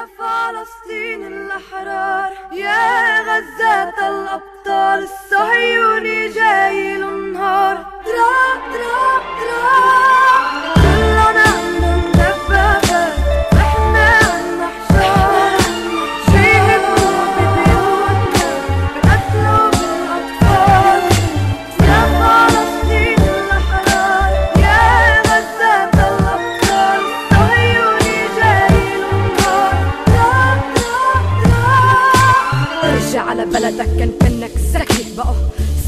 يا فلسطين الأحرار. يا غزة الأبطال الصهيوني جاي النهار تراب تراب تراب على بلدك كان كانك سكت بقى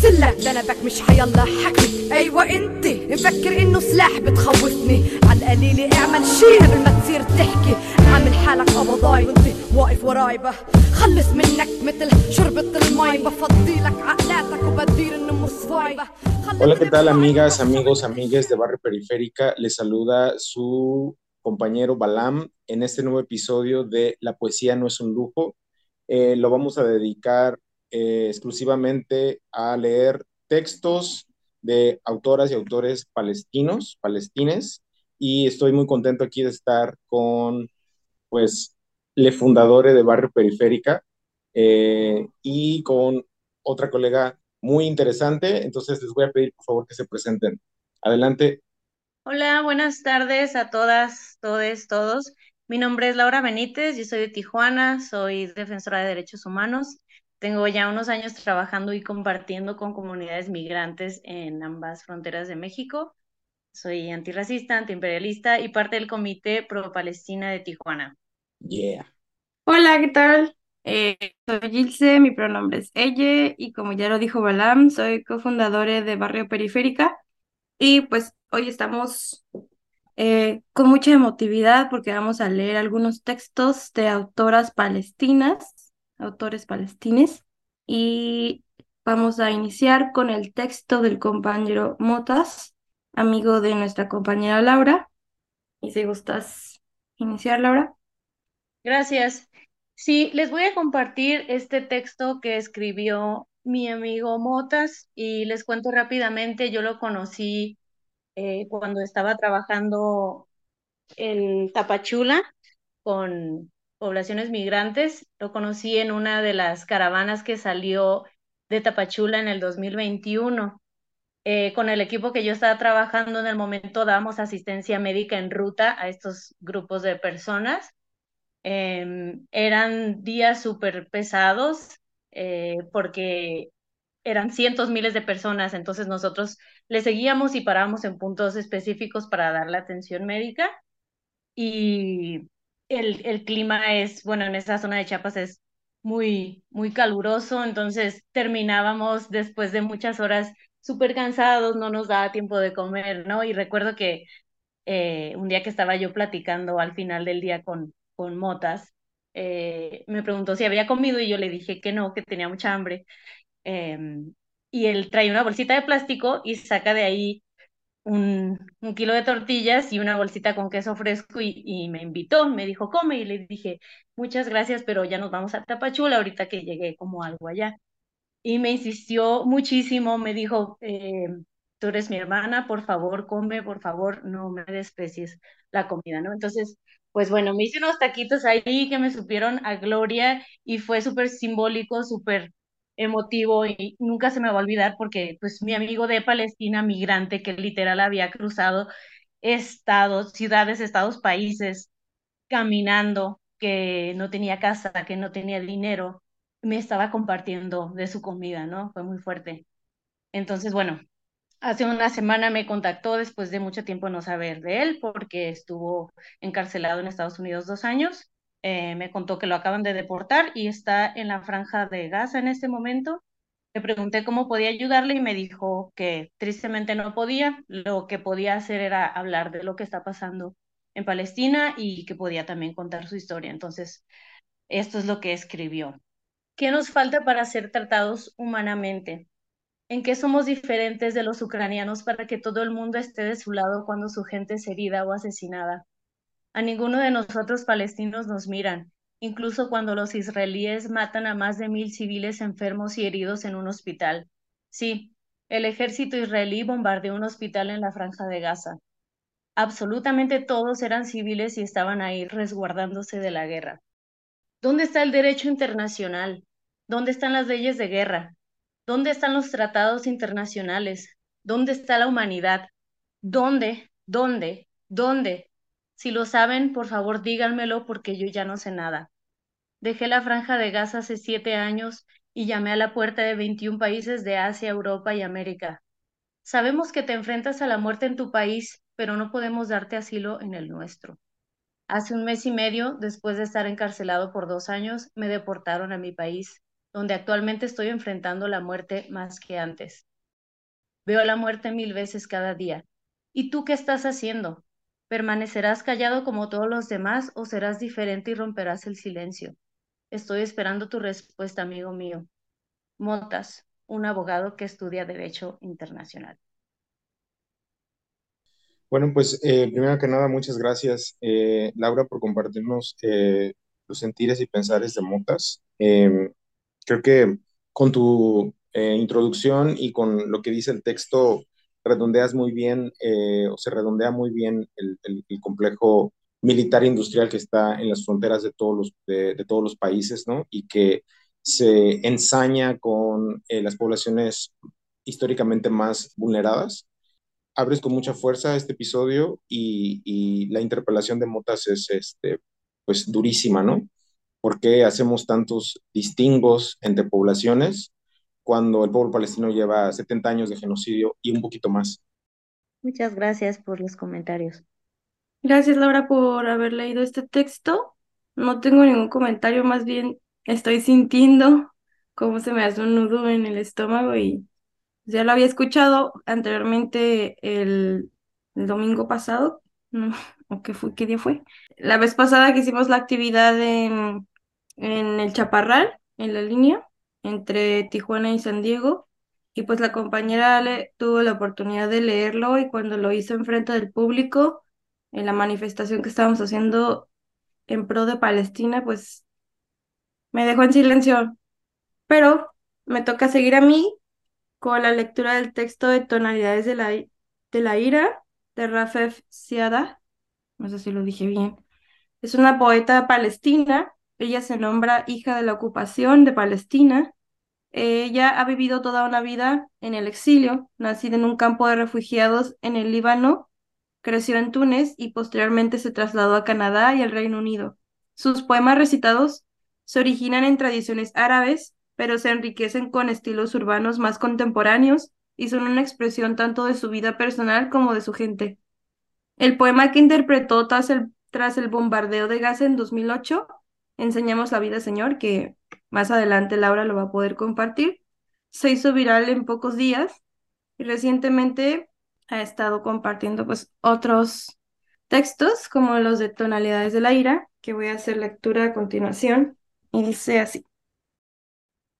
سلك ذنبك مش حيلا حكي ايوه انت مفكر انه سلاح بتخوفني على القليلة اعمل شي قبل ما تصير تحكي عامل حالك قبضاي وانت واقف وراي بقى خلص منك مثل شربة المي بفضي لك عقلاتك وبدير انه مصفاي بقى. خلص Hola, ¿qué tal نفسك amigas, amigos, amigues de Barrio Periférica? Les saluda su compañero Balam en este nuevo episodio de La poesía no es un lujo. Eh, lo vamos a dedicar eh, exclusivamente a leer textos de autoras y autores palestinos, palestines, y estoy muy contento aquí de estar con, pues, le fundadores de Barrio Periférica eh, y con otra colega muy interesante. Entonces les voy a pedir por favor que se presenten. Adelante. Hola, buenas tardes a todas, todes, todos. Mi nombre es Laura Benítez, yo soy de Tijuana, soy defensora de derechos humanos. Tengo ya unos años trabajando y compartiendo con comunidades migrantes en ambas fronteras de México. Soy antirracista, antiimperialista y parte del Comité Pro Palestina de Tijuana. Yeah. Hola, ¿qué tal? Eh, soy Gilce, mi pronombre es ella y como ya lo dijo Balam, soy cofundadora de Barrio Periférica y pues hoy estamos eh, con mucha emotividad porque vamos a leer algunos textos de autoras palestinas, autores palestines y vamos a iniciar con el texto del compañero Motas, amigo de nuestra compañera Laura. Y si gustas iniciar, Laura. Gracias. Sí, les voy a compartir este texto que escribió mi amigo Motas y les cuento rápidamente, yo lo conocí eh, cuando estaba trabajando en Tapachula con poblaciones migrantes. Lo conocí en una de las caravanas que salió de Tapachula en el 2021. Eh, con el equipo que yo estaba trabajando en el momento dábamos asistencia médica en ruta a estos grupos de personas. Em, eran días súper pesados eh, porque eran cientos, miles de personas, entonces nosotros le seguíamos y parábamos en puntos específicos para dar la atención médica y el, el clima es, bueno, en esa zona de Chiapas es muy, muy caluroso, entonces terminábamos después de muchas horas súper cansados, no nos daba tiempo de comer, ¿no? Y recuerdo que eh, un día que estaba yo platicando al final del día con, con Motas, eh, me preguntó si había comido y yo le dije que no, que tenía mucha hambre. Em, y él trae una bolsita de plástico y saca de ahí un, kilo de tortillas y una bolsita con queso fresco y, y, me invitó, me dijo, come, y le dije, muchas gracias, pero ya nos vamos a Tapachula ahorita que llegué como algo allá. Y me insistió muchísimo, me dijo, eh, tú eres mi hermana, por favor, come, por favor, no me desprecies la comida, ¿no? Entonces, pues bueno, me hice unos taquitos ahí que me supieron a gloria y fue súper simbólico, súper emotivo y nunca se me va a olvidar porque pues mi amigo de Palestina, migrante, que literal había cruzado estados, ciudades, estados, países, caminando, que no tenía casa, que no tenía dinero, me estaba compartiendo de su comida, ¿no? Fue muy fuerte. Entonces, bueno, hace una semana me contactó después de mucho tiempo no saber de él porque estuvo encarcelado en Estados Unidos dos años eh, me contó que lo acaban de deportar y está en la franja de Gaza en este momento. Le pregunté cómo podía ayudarle y me dijo que tristemente no podía. Lo que podía hacer era hablar de lo que está pasando en Palestina y que podía también contar su historia. Entonces, esto es lo que escribió. ¿Qué nos falta para ser tratados humanamente? ¿En qué somos diferentes de los ucranianos para que todo el mundo esté de su lado cuando su gente es herida o asesinada? A ninguno de nosotros palestinos nos miran, incluso cuando los israelíes matan a más de mil civiles enfermos y heridos en un hospital. Sí, el ejército israelí bombardeó un hospital en la franja de Gaza. Absolutamente todos eran civiles y estaban ahí resguardándose de la guerra. ¿Dónde está el derecho internacional? ¿Dónde están las leyes de guerra? ¿Dónde están los tratados internacionales? ¿Dónde está la humanidad? ¿Dónde? ¿Dónde? ¿Dónde? Si lo saben, por favor díganmelo porque yo ya no sé nada. Dejé la franja de Gaza hace siete años y llamé a la puerta de 21 países de Asia, Europa y América. Sabemos que te enfrentas a la muerte en tu país, pero no podemos darte asilo en el nuestro. Hace un mes y medio, después de estar encarcelado por dos años, me deportaron a mi país, donde actualmente estoy enfrentando la muerte más que antes. Veo la muerte mil veces cada día. ¿Y tú qué estás haciendo? ¿Permanecerás callado como todos los demás o serás diferente y romperás el silencio? Estoy esperando tu respuesta, amigo mío. Motas, un abogado que estudia Derecho Internacional. Bueno, pues eh, primero que nada, muchas gracias, eh, Laura, por compartirnos eh, los sentires y pensares de Motas. Em, creo que con tu introducción y con lo que dice el texto, redondeas muy bien, o se redondea muy bien el, el, complejo militar industrial que está en las fronteras de todos los, de, de todos los países, ¿no? Y que se ensaña con las poblaciones históricamente más vulneradas abres con mucha fuerza este episodio y, la interpelación de Motas es este, pues durísima, ¿no? ¿Por qué hacemos tantos distingos entre poblaciones cuando el pueblo palestino lleva 70 años de genocidio y un poquito más? Muchas gracias por los comentarios. Gracias, Laura, por haber leído este texto. No tengo ningún comentario, más bien estoy sintiendo cómo se me hace un nudo en el estómago y ya lo había escuchado anteriormente el, domingo pasado, ¿o qué fue? ¿Qué día fue? La vez pasada que hicimos la actividad en, en el Chaparral, en la línea, entre Tijuana y San Diego, y pues la compañera tuvo la oportunidad de leerlo y cuando lo hizo en frente del público, en la manifestación que estábamos haciendo en pro de Palestina, pues me dejó en silencio. Pero me toca seguir a mí con la lectura del texto de Tonalidades de la, de la Ira de Rafef Siada. No sé si lo dije bien. Es una poeta palestina. Ella se nombra hija de la ocupación de Palestina. Ella ha vivido toda una vida en el exilio, nacida en un campo de refugiados en el Líbano, creció en Túnez y posteriormente se trasladó a Canadá y al Reino Unido. Sus poemas recitados se originan en tradiciones árabes pero se enriquecen con estilos urbanos más contemporáneos y son una expresión tanto de su vida personal como de su gente. El poema que interpretó tras el, tras el bombardeo de Gaza en 2008, Enseñamos la vida, Señor, que más adelante Laura lo va a poder compartir, se hizo viral en pocos días y recientemente ha estado compartiendo pues otros textos como los de tonalidades de la ira, que voy a hacer lectura a continuación, y dice así.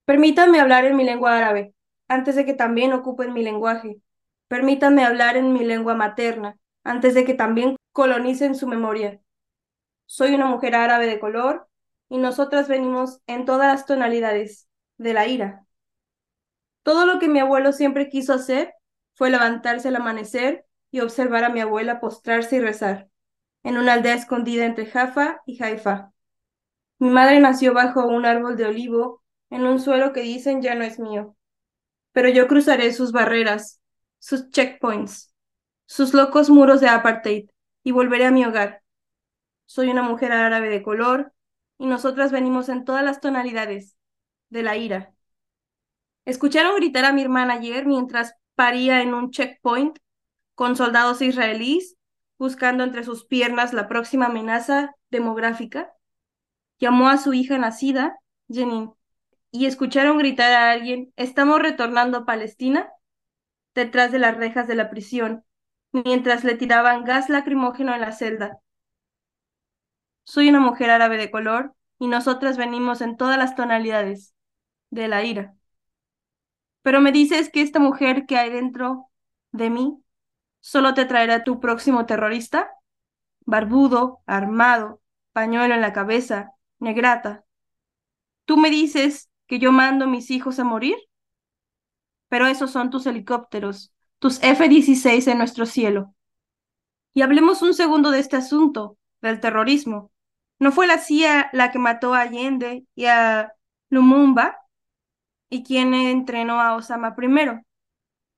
Permítanme hablar en mi lengua árabe, antes de que también ocupen mi lenguaje. Permítanme hablar en mi lengua materna, antes de que también colonicen su memoria. Soy una mujer árabe de color y nosotras venimos en todas las tonalidades de la ira. Todo lo que mi abuelo siempre quiso hacer fue levantarse al amanecer y observar a mi abuela postrarse y rezar, en una aldea escondida entre Jaffa y Haifa. Mi madre nació bajo un árbol de olivo en un suelo que dicen ya no es mío. Pero yo cruzaré sus barreras, sus checkpoints, sus locos muros de apartheid y volveré a mi hogar. Soy una mujer árabe de color y nosotras venimos en todas las tonalidades de la ira. ¿Escucharon gritar a mi hermana ayer mientras paría en un checkpoint con soldados israelíes buscando entre sus piernas la próxima amenaza demográfica? Llamó a su hija nacida, Jenin, y escucharon gritar a alguien, estamos retornando a Palestina, detrás de las rejas de la prisión, mientras le tiraban gas lacrimógeno en la celda. Soy una mujer árabe de color y nosotras venimos en todas las tonalidades de la ira. Pero me dices que esta mujer que hay dentro de mí solo te traerá tu próximo terrorista, barbudo, armado, pañuelo en la cabeza, negrata. Tú me dices que yo mando a mis hijos a morir? Pero esos son tus helicópteros, tus F-16 en nuestro cielo. Y hablemos un segundo de este asunto, del terrorismo. ¿No fue la CIA la que mató a Allende y a Lumumba? ¿Y quien entrenó a Osama primero?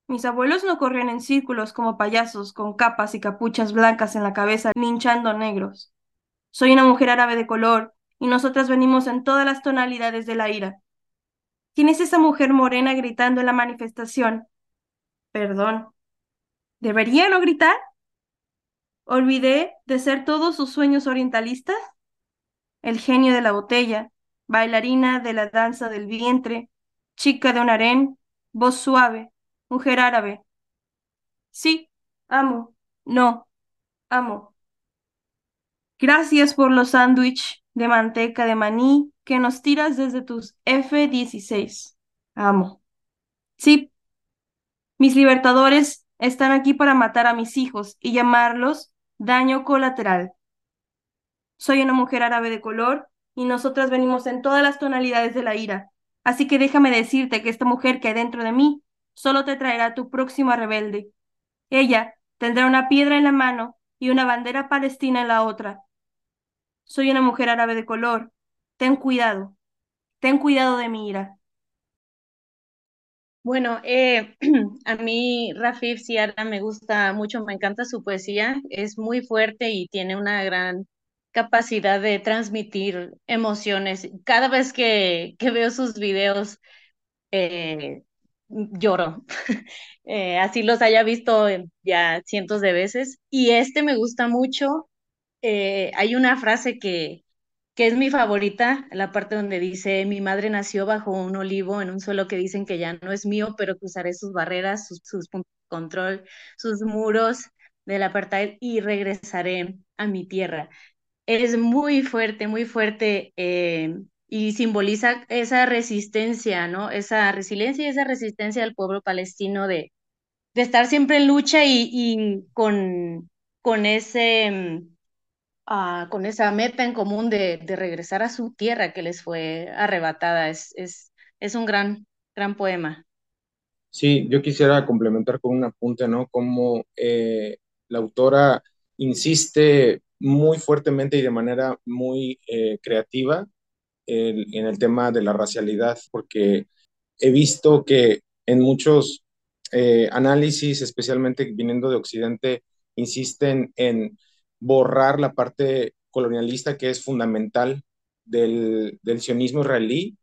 Mis abuelos no corrían en círculos como payasos con capas y capuchas blancas en la cabeza linchando negros. Soy una mujer árabe de color y nosotras venimos en todas las tonalidades de la ira. ¿Quién es esa mujer morena gritando en la manifestación? Perdón. ¿Debería no gritar? ¿Olvidé de ser todos sus sueños orientalistas? El genio de la botella, bailarina de la danza del vientre, chica de un harén, voz suave, mujer árabe. Sí, amo. No, amo. Gracias por los sándwich de manteca de maní que nos tiras desde tus F-16. Amo. Sí, mis libertadores están aquí para matar a mis hijos y llamarlos daño colateral. Soy una mujer árabe de color y nosotras venimos en todas las tonalidades de la ira. Así que déjame decirte que esta mujer que hay dentro de mí solo te traerá tu próxima rebelde. Ella tendrá una piedra en la mano y una bandera palestina en la otra. Soy una mujer árabe de color. Ten cuidado. Ten cuidado de mi ira. Bueno, eh, a mí Rafif Siara me gusta mucho, me encanta su poesía, es muy fuerte y tiene una gran capacidad de transmitir emociones. Cada vez que, que veo sus videos, eh, lloro. Eh, así los haya visto ya cientos de veces. Y este me gusta mucho. Eh, hay una frase que, que es mi favorita, la parte donde dice, mi madre nació bajo un olivo en un suelo que dicen que ya no es mío, pero cruzaré sus barreras, sus, sus puntos de control, sus muros del apartheid y regresaré a mi tierra. Es muy fuerte, muy fuerte eh, y simboliza esa resistencia, ¿no? Esa resiliencia y esa resistencia del pueblo palestino de, de estar siempre en lucha y, y con, con ese... Uh, con esa meta en común de, de, regresar a su tierra que les fue arrebatada. Es, es, es un gran, gran poema. Sí, yo quisiera complementar con un apunte, ¿no? Como eh, la autora insiste muy fuertemente y de manera muy eh, creativa en el tema de la racialidad, porque he visto que en muchos eh, análisis, especialmente viniendo de Occidente, insisten en borrar la parte colonialista que es fundamental del, del sionismo israelí,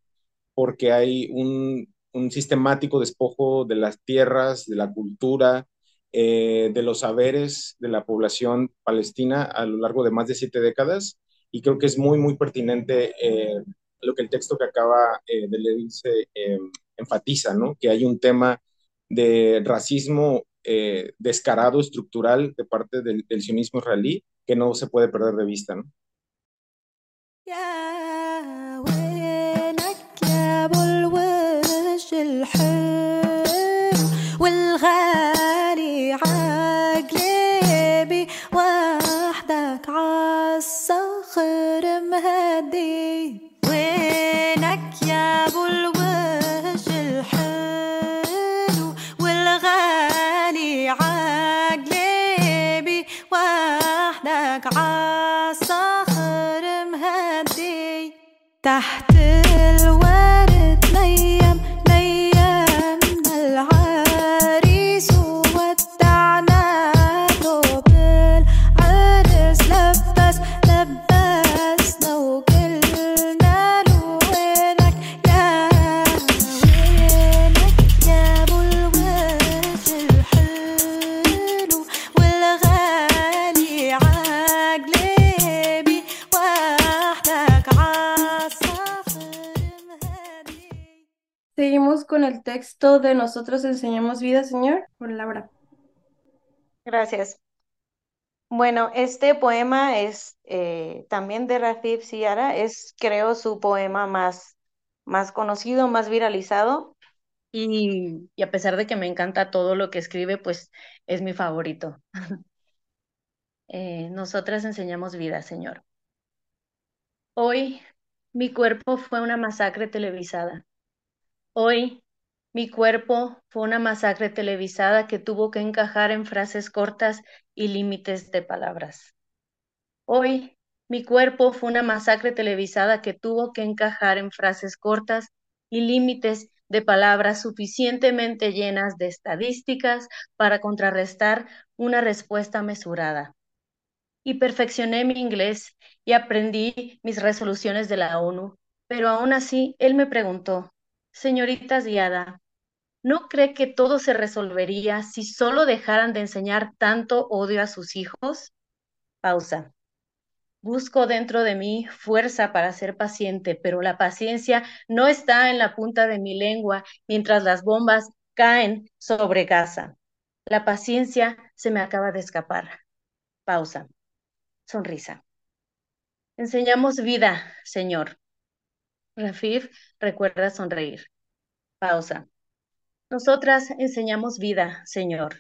porque hay un, un, sistemático despojo de las tierras, de la cultura, eh, de los saberes de la población palestina a lo largo de más de siete décadas. Y creo que es muy, muy pertinente eh, lo que el texto que acaba eh, de leerse enfatiza, ¿no? Que hay un tema de racismo descarado, estructural de parte del, del, sionismo israelí que no se puede perder de vista. ¿no? وينك يا أبو الوجه الحلو والغالي؟ عقلبي وحدك عالصخر مهدي تحت الورد con el texto de Nosotros enseñamos vida, Señor, por Laura. Gracias. Bueno, este poema es eh, también de Rafif Siara, es creo su poema más, más conocido, más viralizado y, y a pesar de que me encanta todo lo que escribe, pues es mi favorito. Eh, nosotras enseñamos vida, Señor. Hoy mi cuerpo fue una masacre televisada. Hoy mi cuerpo fue una masacre televisada que tuvo que encajar en frases cortas y límites de palabras. Hoy mi cuerpo fue una masacre televisada que tuvo que encajar en frases cortas y límites de palabras suficientemente llenas de estadísticas para contrarrestar una respuesta mesurada. Y perfeccioné mi inglés y aprendí mis resoluciones de la ONU, pero aún así él me preguntó, señorita Ziada, ¿no cree que todo se resolvería si solo dejaran de enseñar tanto odio a sus hijos? Pausa. Busco dentro de mí fuerza para ser paciente, pero la paciencia no está en la punta de mi lengua mientras las bombas caen sobre Gaza. La paciencia se me acaba de escapar. Pausa. Sonrisa. Enseñamos vida, Señor. Rafif recuerda sonreír. Pausa. Nosotras enseñamos vida, Señor.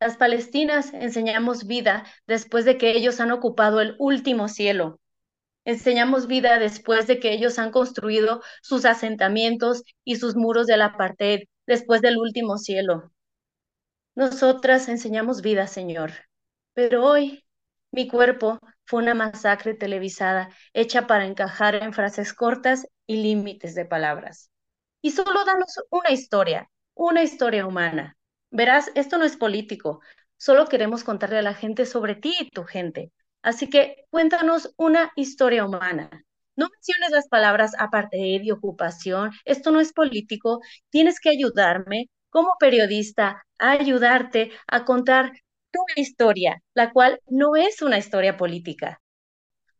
Las palestinas enseñamos vida después de que ellos han ocupado el último cielo. Enseñamos vida después de que ellos han construido sus asentamientos y sus muros de la apartheid después del último cielo. Nosotras enseñamos vida, Señor. Pero hoy mi cuerpo fue una masacre televisada hecha para encajar en frases cortas y límites de palabras. Y solo danos una historia, una historia humana. Verás, esto no es político, solo queremos contarle a la gente sobre ti y tu gente. Así que cuéntanos una historia humana. No menciones las palabras apartheid y ocupación, esto no es político, tienes que ayudarme como periodista a ayudarte a contar tu historia, la cual no es una historia política.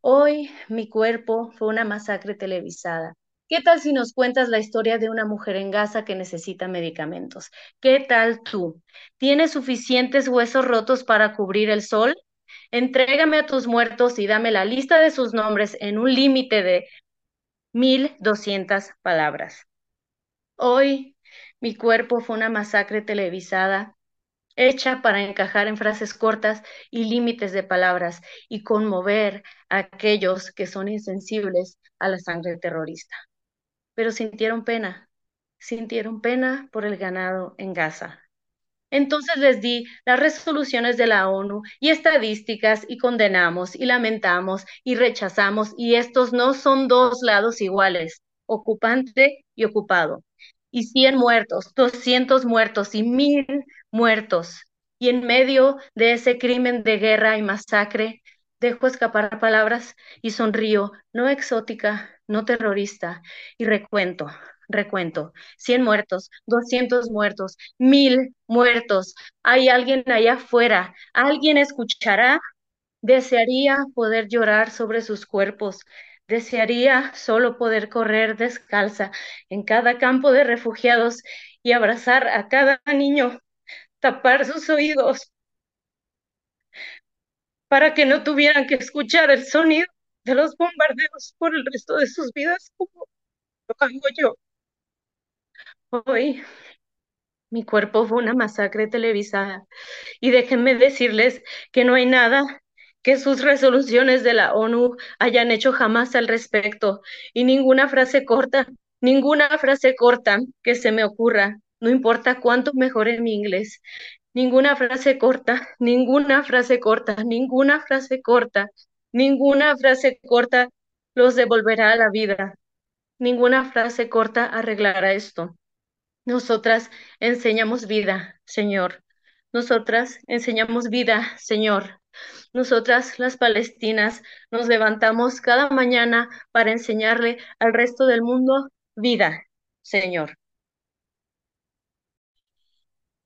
Hoy mi cuerpo fue una masacre televisada. ¿Qué tal si nos cuentas la historia de una mujer en Gaza que necesita medicamentos? ¿Qué tal tú? ¿Tienes suficientes huesos rotos para cubrir el sol? Entrégame a tus muertos y dame la lista de sus nombres en un límite de 1200 palabras. Hoy mi cuerpo fue una masacre televisada hecha para encajar en frases cortas y límites de palabras y conmover a aquellos que son insensibles a la sangre terrorista. Pero sintieron pena, sintieron pena por el ganado en Gaza. Entonces les di las resoluciones de la ONU y estadísticas y condenamos y lamentamos y rechazamos y estos no son dos lados iguales, ocupante y ocupado. Y 100 muertos, 200 muertos y mil muertos. Y en medio de ese crimen de guerra y masacre, dejo escapar palabras y sonrío, no exótica, no terrorista, y recuento, recuento, 100 muertos, 200 muertos, mil muertos. Hay alguien allá afuera, alguien escuchará. Desearía poder llorar sobre sus cuerpos. Desearía solo poder correr descalza en cada campo de refugiados y abrazar a cada niño, tapar sus oídos para que no tuvieran que escuchar el sonido de los bombardeos por el resto de sus vidas como lo hago yo. Hoy mi cuerpo fue una masacre televisada y déjenme decirles que no hay nada que sus resoluciones de la ONU hayan hecho jamás al respecto y ninguna frase corta, ninguna frase corta que se me ocurra, no importa cuánto mejore mi inglés, ninguna frase corta, ninguna frase corta, ninguna frase corta, ninguna frase corta los devolverá a la vida. Ninguna frase corta arreglará esto. Nosotras enseñamos vida, Señor. Nosotras enseñamos vida, Señor. Nosotras, las palestinas, nos levantamos cada mañana para enseñarle al resto del mundo vida, Señor.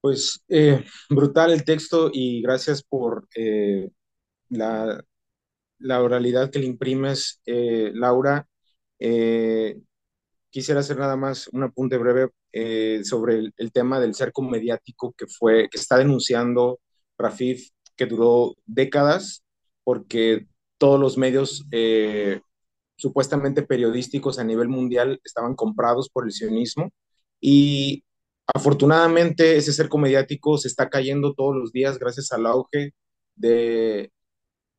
Pues eh, brutal el texto y gracias por eh, la, la, oralidad que le imprimes, eh, Laura. quisiera hacer nada más un apunte breve sobre el, el, tema del cerco mediático que fue, que está denunciando Rafif, que duró décadas, porque todos los medios supuestamente periodísticos a nivel mundial estaban comprados por el sionismo y Afortunadamente, ese cerco mediático se está cayendo todos los días gracias al auge de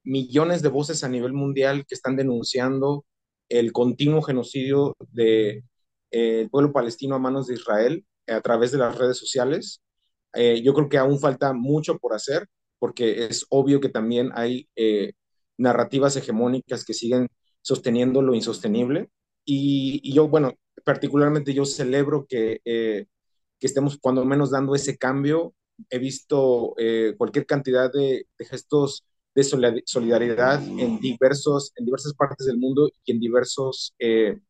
millones de voces a nivel mundial que están denunciando el continuo genocidio del de, eh, pueblo palestino a manos de Israel a través de las redes sociales. Eh, yo creo que aún falta mucho por hacer, porque es obvio que también hay eh, narrativas hegemónicas que siguen sosteniendo lo insostenible. Y, y yo, bueno, particularmente yo celebro que, eh, que estemos cuando menos dando ese cambio. He visto eh, cualquier cantidad de, de, gestos de solidaridad en, diversos, en diversas partes del mundo y en diversos eh,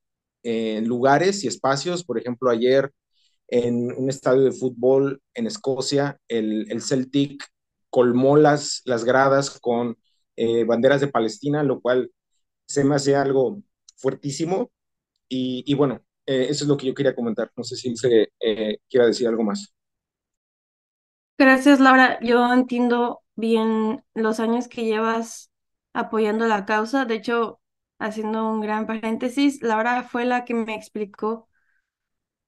lugares y espacios. Por ejemplo, ayer en un estadio de fútbol en Escocia, el, el Celtic colmó las, las gradas con eh, banderas de Palestina, lo cual se me hace algo fuertísimo. Y, y bueno, eh, eso es lo que yo quería comentar. No sé si se eh, quiera decir algo más. Gracias, Laura. Yo entiendo bien los años que llevas apoyando la causa. De hecho, haciendo un gran paréntesis, Laura fue la que me explicó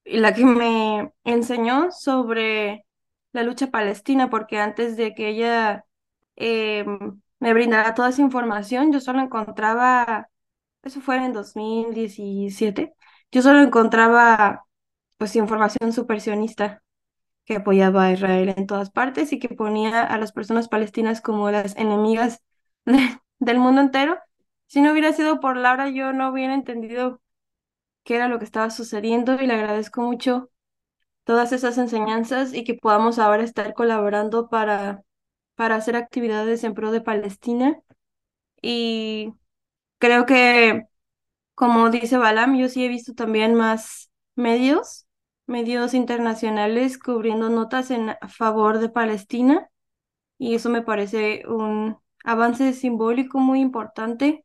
y la que me enseñó sobre la lucha palestina, porque antes de que ella eh, me brindara toda esa información, yo solo encontraba, eso fue en 2017, yo solo encontraba pues información supersionista que apoyaba a Israel en todas partes y que ponía a las personas palestinas como las enemigas de, del mundo entero. Si no hubiera sido por Laura, yo no hubiera entendido qué era lo que estaba sucediendo y le agradezco mucho todas esas enseñanzas y que podamos ahora estar colaborando para, para hacer actividades en pro de Palestina. Y creo que, como dice Balam, yo sí he visto también más medios, medios internacionales cubriendo notas en favor de Palestina y eso me parece un avance simbólico muy importante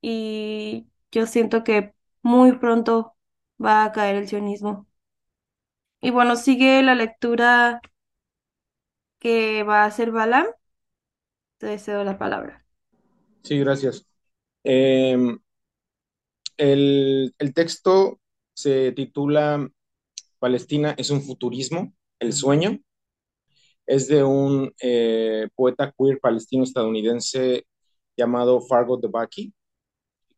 y yo siento que muy pronto va a caer el sionismo. Y bueno, sigue la lectura que va a hacer Balam. Te deseo la palabra. Sí, gracias. Eh, el, el, texto se titula Palestina es un futurismo, el sueño. Es de un eh, poeta queer palestino estadounidense llamado Fargo Debaki,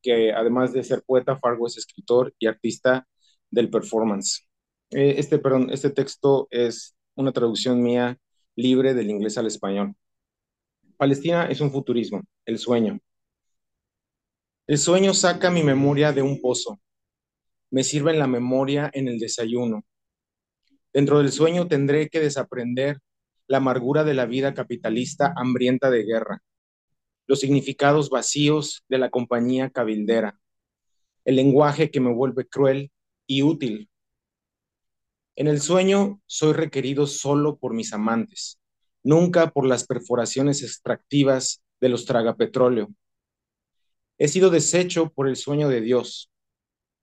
que además de ser poeta, Fargo es escritor y artista del performance. Eh, este, perdón, este texto es una traducción mía libre del inglés al español. Palestina es un futurismo, el sueño. El sueño saca mi memoria de un pozo, me sirve en la memoria en el desayuno. Dentro del sueño tendré que desaprender la amargura de la vida capitalista hambrienta de guerra, los significados vacíos de la compañía cabildera, el lenguaje que me vuelve cruel y útil en el sueño soy requerido solo por mis amantes, nunca por las perforaciones extractivas de los tragapetróleo. He sido deshecho por el sueño de Dios.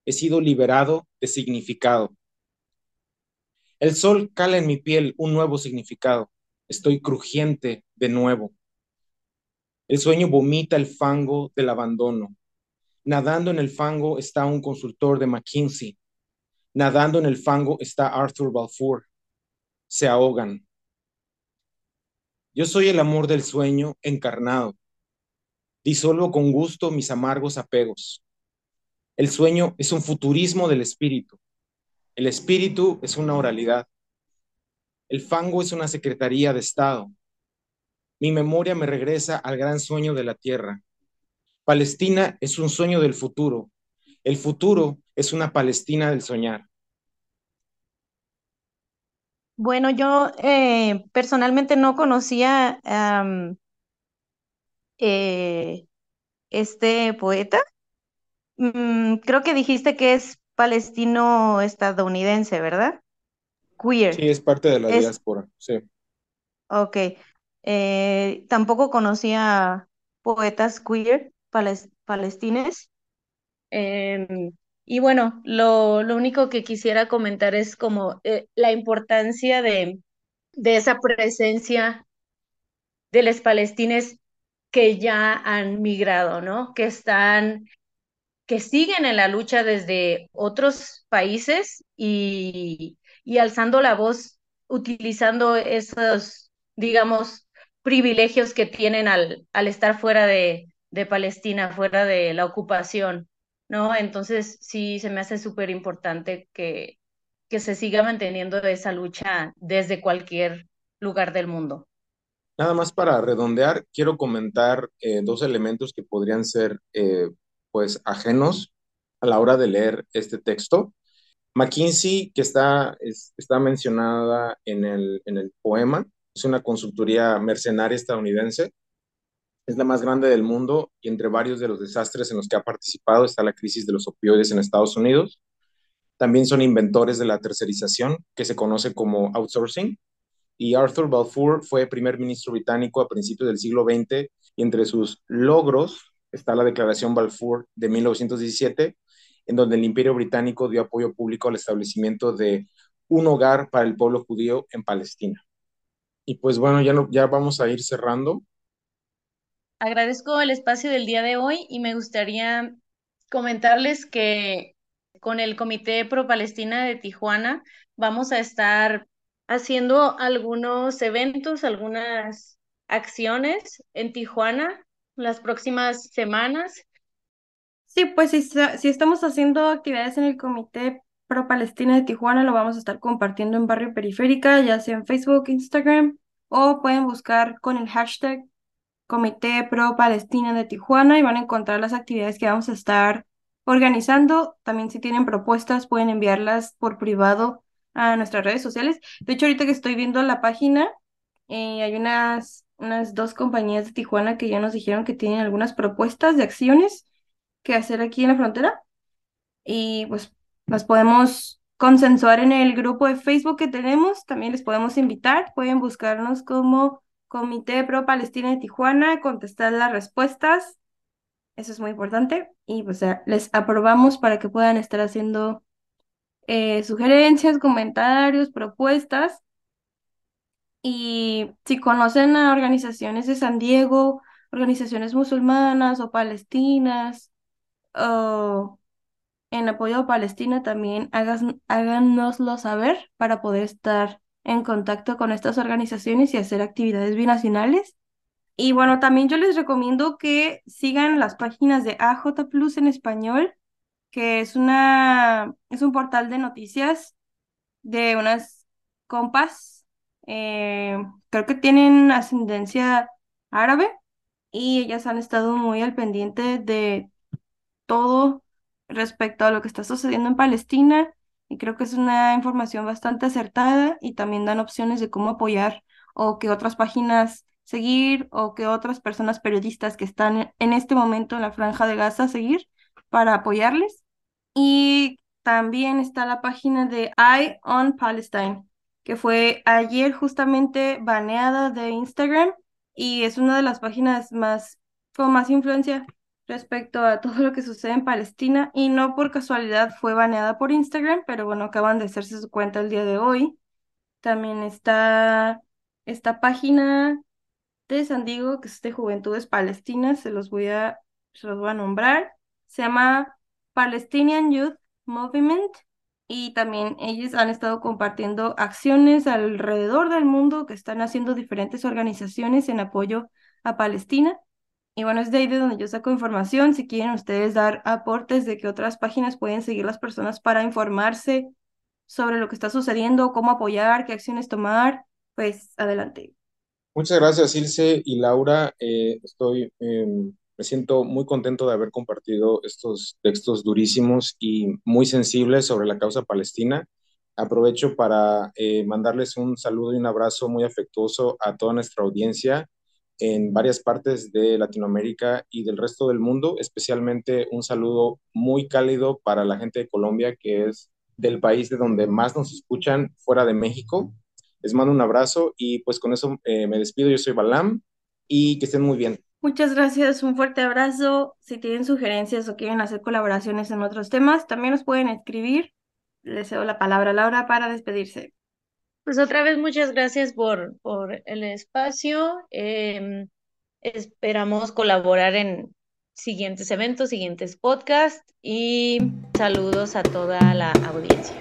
He sido liberado de significado. El sol cala en mi piel un nuevo significado. Estoy crujiente de nuevo. El sueño vomita el fango del abandono. Nadando en el fango está un consultor de McKinsey Nadando en el fango está Arthur Balfour. Se ahogan. Yo soy el amor del sueño encarnado. Disuelvo con gusto mis amargos apegos. El sueño es un futurismo del espíritu. El espíritu es una oralidad. El fango es una secretaría de Estado. Mi memoria me regresa al gran sueño de la tierra. Palestina es un sueño del futuro. El futuro es una Palestina del soñar. Bueno, yo eh, personalmente no conocía um, eh, este poeta. Mm, creo que dijiste que es palestino-estadounidense, ¿verdad? Queer. Sí, es parte de la es... diáspora, sí. Ok. Eh, tampoco conocía poetas queer palestines. Eh, y bueno, lo, lo, único que quisiera comentar es como eh, la importancia de, de esa presencia de los palestines que ya han migrado, ¿no? Que están, que siguen en la lucha desde otros países y, y alzando la voz, utilizando esos, digamos, privilegios que tienen al, al estar fuera de, de Palestina, fuera de la ocupación. ¿No? Entonces sí se me hace súper importante que, que se siga manteniendo esa lucha desde cualquier lugar del mundo. Nada más para redondear, quiero comentar eh, dos elementos que podrían ser eh, pues ajenos a la hora de leer este texto. McKinsey, que está, es- está mencionada en el, en el poema, es una consultoría mercenaria estadounidense, es la más grande del mundo y entre varios de los desastres en los que ha participado está la crisis de los opioides en Estados Unidos. También son inventores de la tercerización, que se conoce como outsourcing. Y Arthur Balfour fue primer ministro británico a principios del siglo XX y entre sus logros está la Declaración Balfour de 1917, en donde el Imperio Británico dio apoyo público al establecimiento de un hogar para el pueblo judío en Palestina. Y pues bueno, ya, ya vamos a ir cerrando. Agradezco el espacio del día de hoy y me gustaría comentarles que con el Comité Pro Palestina de Tijuana vamos a estar haciendo algunos eventos, algunas acciones en Tijuana las próximas semanas. Sí, pues si, si estamos haciendo actividades en el Comité Pro Palestina de Tijuana, lo vamos a estar compartiendo en Barrio Periférica, ya sea en Facebook, Instagram, o pueden buscar con el hashtag Comité Pro Palestina de Tijuana y van a encontrar las actividades que vamos a estar organizando. También si tienen propuestas, pueden enviarlas por privado a nuestras redes sociales. De hecho, ahorita que estoy viendo la página, eh, hay unas, unas dos compañías de Tijuana que ya nos dijeron que tienen algunas propuestas de acciones que hacer aquí en la frontera y pues las podemos consensuar en el grupo de Facebook que tenemos. También les podemos invitar. Pueden buscarnos como Comité Pro Palestina de Tijuana, contestar las respuestas. Eso es muy importante. Y pues ya, les aprobamos para que puedan estar haciendo eh, sugerencias, comentarios, propuestas. Y si conocen a organizaciones de San Diego, organizaciones musulmanas o palestinas, o en apoyo a Palestina, también háganoslo saber para poder estar en contacto con estas organizaciones y hacer actividades binacionales. Y bueno, también yo les recomiendo que sigan las páginas de AJ Plus en español, que es una, es un portal de noticias de unas compas, eh, creo que tienen ascendencia árabe y ellas han estado muy al pendiente de todo respecto a lo que está sucediendo en Palestina y creo que es una información bastante acertada y también dan opciones de cómo apoyar o que otras páginas seguir o que otras personas periodistas que están en este momento en la franja de Gaza seguir para apoyarles. Y también está la página de Eye on Palestine, que fue ayer justamente baneada de Instagram y es una de las páginas más con más influencia respecto a todo lo que sucede en Palestina y no por casualidad fue baneada por Instagram, pero bueno, acaban de hacerse su cuenta el día de hoy. También está esta página de San Diego, que es de Juventudes Palestinas, se los voy a, se los a nombrar. Se llama Palestinian Youth Movement y también ellos han estado compartiendo acciones alrededor del mundo que están haciendo diferentes organizaciones en apoyo a Palestina. Y bueno, es de ahí de donde yo saco información. Si quieren ustedes dar aportes de que otras páginas pueden seguir las personas para informarse sobre lo que está sucediendo, cómo apoyar, qué acciones tomar, pues adelante. Muchas gracias, Ilse y Laura. Eh, estoy, eh, me siento muy contento de haber compartido estos textos durísimos y muy sensibles sobre la causa palestina. Aprovecho para eh, mandarles un saludo y un abrazo muy afectuoso a toda nuestra audiencia en varias partes de Latinoamérica y del resto del mundo, especialmente un saludo muy cálido para la gente de Colombia, que es del país de donde más nos escuchan fuera de México. Les mando un abrazo y pues con eso eh, me despido. Yo soy Balam y que estén muy bien. Muchas gracias, un fuerte abrazo. Si tienen sugerencias o quieren hacer colaboraciones en otros temas, también nos pueden escribir. Les cedo la palabra a Laura para despedirse. Pues otra vez muchas gracias por, por el espacio. Em, esperamos colaborar en siguientes eventos, siguientes podcasts y saludos a toda la audiencia.